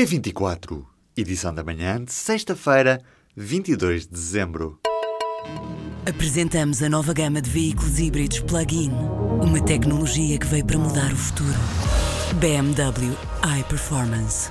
P24, edição da manhã de sexta-feira, 22 de dezembro. Apresentamos a nova gama de veículos híbridos plug-in. Uma tecnologia que veio para mudar o futuro. BMW iPerformance.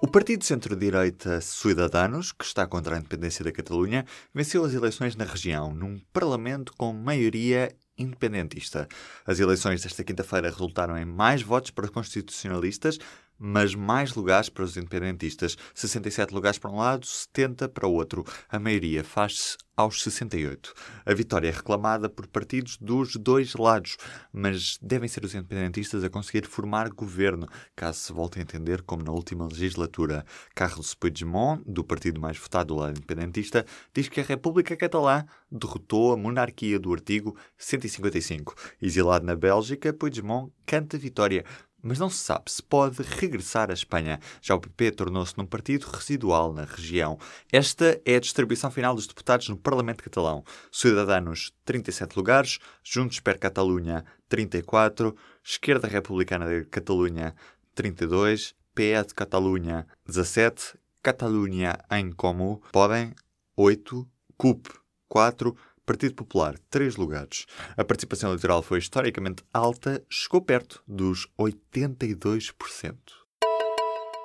O partido centro-direita Ciudadanos, que está contra a independência da Catalunha, venceu as eleições na região, num parlamento com maioria independentista. As eleições desta quinta-feira resultaram em mais votos para constitucionalistas, mas mais lugares para os independentistas. 67 lugares para um lado, 70 para o outro. A maioria faz-se aos 68. A vitória é reclamada por partidos dos dois lados, mas devem ser os independentistas a conseguir formar governo, caso se volte a entender como na última legislatura. Carlos Puigdemont, do partido mais votado do lado independentista, diz que a República Catalã derrotou a monarquia do artigo 155. Exilado na Bélgica, Puigdemont canta vitória, mas não se sabe se pode regressar à Espanha. Já o PP tornou-se num partido residual na região. Esta é a distribuição final dos deputados no Parlamento Catalão. Ciudadanos, 37 lugares, Juntos per Catalunha, 34, Esquerda Republicana de Catalunha, 32, PE de Catalunha, 17, Catalunha em Comum, Podem, 8, CUP, 4, Partido Popular, três lugares. A participação eleitoral foi historicamente alta, chegou perto dos 82%.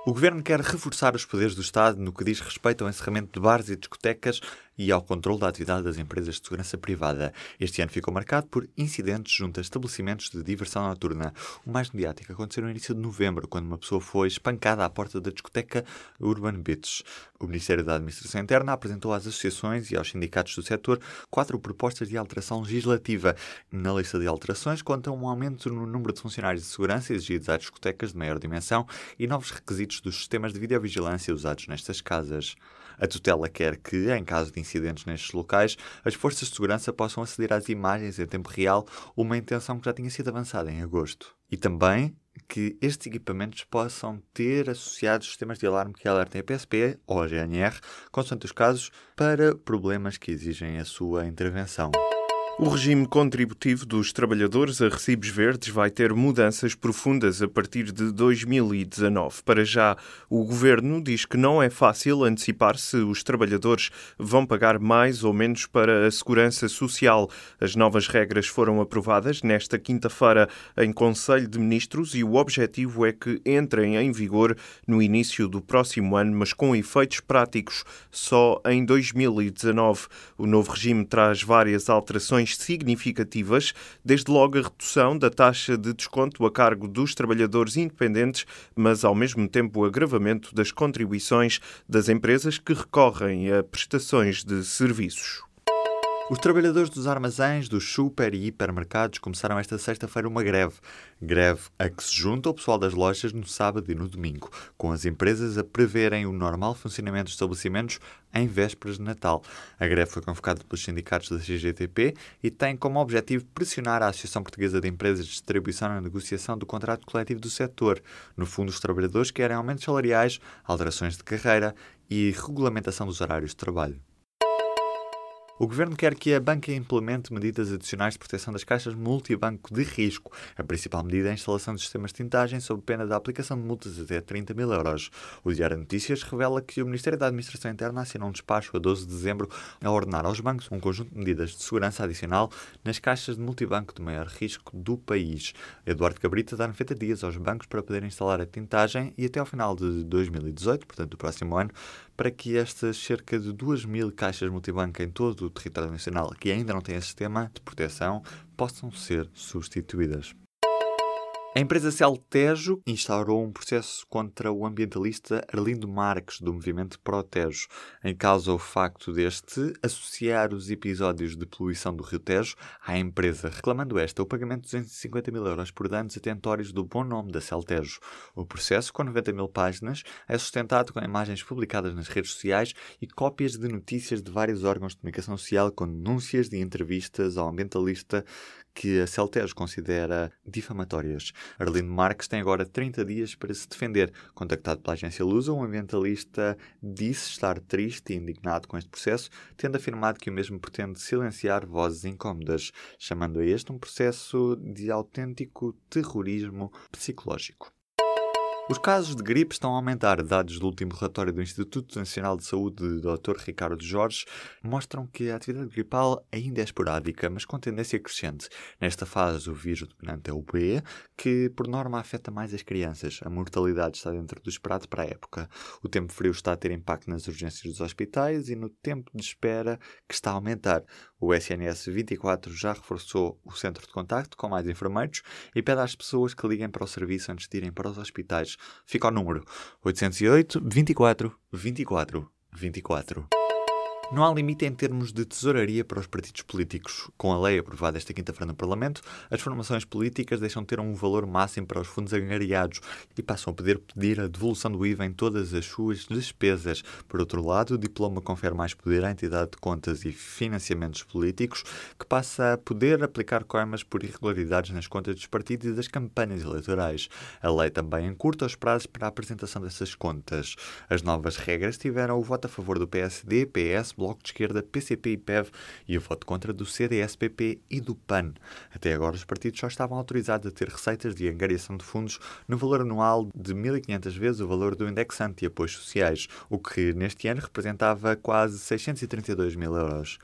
O governo quer reforçar os poderes do Estado no que diz respeito ao encerramento de bares e discotecas e ao controle da atividade das empresas de segurança privada. Este ano ficou marcado por incidentes junto a estabelecimentos de diversão noturna. O mais mediático aconteceu no início de novembro, quando uma pessoa foi espancada à porta da discoteca Urban Beach. O Ministério da Administração Interna apresentou às associações e aos sindicatos do setor quatro propostas de alteração legislativa. Na lista de alterações conta um aumento no número de funcionários de segurança exigidos às discotecas de maior dimensão e novos requisitos dos sistemas de videovigilância usados nestas casas. A tutela quer que, em caso de incidentes nestes locais, as forças de segurança possam aceder às imagens em tempo real, uma intenção que já tinha sido avançada em agosto. E também que estes equipamentos possam ter associados sistemas de alarme que alertem a PSP ou a GNR, consoante os casos, para problemas que exigem a sua intervenção. O regime contributivo dos trabalhadores a recibos verdes vai ter mudanças profundas a partir de 2019. Para já, o governo diz que não é fácil antecipar se os trabalhadores vão pagar mais ou menos para a segurança social. As novas regras foram aprovadas nesta quinta-feira em Conselho de Ministros e o objetivo é que entrem em vigor no início do próximo ano, mas com efeitos práticos só em 2019. O novo regime traz várias alterações significativas, desde logo a redução da taxa de desconto a cargo dos trabalhadores independentes, mas ao mesmo tempo o agravamento das contribuições das empresas que recorrem a prestações de serviços. Os trabalhadores dos armazéns, dos super e hipermercados começaram esta sexta-feira uma greve. Greve a que se junta o pessoal das lojas no sábado e no domingo, com as empresas a preverem o normal funcionamento dos estabelecimentos em vésperas de Natal. A greve foi convocada pelos sindicatos da CGTP e tem como objetivo pressionar a Associação Portuguesa de Empresas de Distribuição na negociação do contrato coletivo do setor. No fundo, os trabalhadores querem aumentos salariais, alterações de carreira e regulamentação dos horários de trabalho. O Governo quer que a banca implemente medidas adicionais de proteção das caixas multibanco de risco. A principal medida é a instalação de sistemas de tintagem sob pena da aplicação de multas até 30 mil euros. O Diário de Notícias revela que o Ministério da Administração Interna assinou um despacho a 12 de dezembro a ordenar aos bancos um conjunto de medidas de segurança adicional nas caixas de multibanco de maior risco do país. Eduardo Cabrita dá 90 dias aos bancos para poderem instalar a tintagem e até ao final de 2018, portanto do próximo ano, para que estas cerca de 2 mil caixas multibanco em todo o território nacional que ainda não têm sistema de proteção possam ser substituídas. A empresa Celtejo instaurou um processo contra o ambientalista Arlindo Marques, do movimento Protejo, em causa o facto deste associar os episódios de poluição do Rio Tejo à empresa, reclamando esta o pagamento de 250 mil euros por danos atentórios do bom nome da Celtejo. O processo, com 90 mil páginas, é sustentado com imagens publicadas nas redes sociais e cópias de notícias de vários órgãos de comunicação social com denúncias de entrevistas ao ambientalista que a Celtejo considera difamatórias. Arlindo Marques tem agora 30 dias para se defender. Contactado pela agência Lusa, um ambientalista disse estar triste e indignado com este processo, tendo afirmado que o mesmo pretende silenciar vozes incómodas, chamando a este um processo de autêntico terrorismo psicológico. Os casos de gripe estão a aumentar. Dados do último relatório do Instituto Nacional de Saúde do Dr. Ricardo Jorge mostram que a atividade gripal ainda é esporádica, mas com tendência crescente. Nesta fase, o vírus dominante é o B, que por norma afeta mais as crianças. A mortalidade está dentro do esperado para a época. O tempo frio está a ter impacto nas urgências dos hospitais e no tempo de espera que está a aumentar. O SNS 24 já reforçou o centro de contacto com mais enfermeiros e pede às pessoas que liguem para o serviço antes de irem para os hospitais. Fica o número 808 24 24 24. Não há limite em termos de tesouraria para os partidos políticos. Com a lei aprovada esta quinta-feira no Parlamento, as formações políticas deixam de ter um valor máximo para os fundos angariados e passam a poder pedir a devolução do IVA em todas as suas despesas. Por outro lado, o diploma confere mais poder à entidade de contas e financiamentos políticos, que passa a poder aplicar coimas por irregularidades nas contas dos partidos e das campanhas eleitorais. A lei também encurta os prazos para a apresentação dessas contas. As novas regras tiveram o voto a favor do PSD, PS, Bloco de Esquerda, PCP e PEV e o voto contra do CDS-PP e do PAN. Até agora, os partidos só estavam autorizados a ter receitas de angariação de fundos no valor anual de 1.500 vezes o valor do indexante e apoios sociais, o que neste ano representava quase 632 mil euros.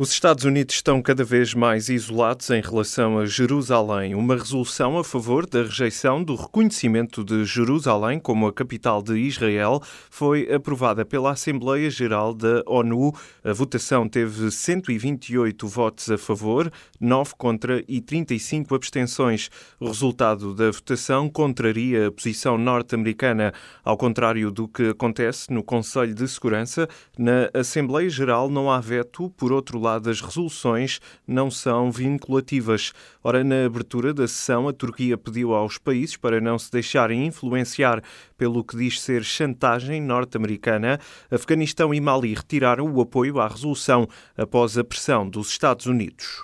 Os Estados Unidos estão cada vez mais isolados em relação a Jerusalém. Uma resolução a favor da rejeição do reconhecimento de Jerusalém como a capital de Israel foi aprovada pela Assembleia Geral da ONU. A votação teve 128 votos a favor, 9 contra e 35 abstenções. O resultado da votação contraria a posição norte-americana, ao contrário do que acontece no Conselho de Segurança. Na Assembleia Geral não há veto, por outro lado, as resoluções não são vinculativas. Ora, na abertura da sessão, a Turquia pediu aos países para não se deixarem influenciar pelo que diz ser chantagem norte-americana. Afeganistão e Mali retiraram o apoio à resolução após a pressão dos Estados Unidos.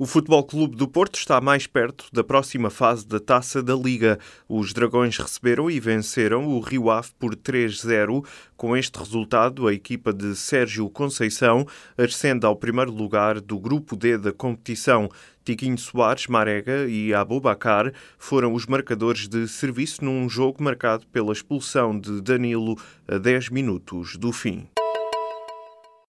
O Futebol Clube do Porto está mais perto da próxima fase da Taça da Liga. Os Dragões receberam e venceram o Rio Ave por 3-0. Com este resultado, a equipa de Sérgio Conceição ascende ao primeiro lugar do grupo D da competição. Tiquinho Soares, Marega e Abubacar foram os marcadores de serviço num jogo marcado pela expulsão de Danilo a 10 minutos do fim.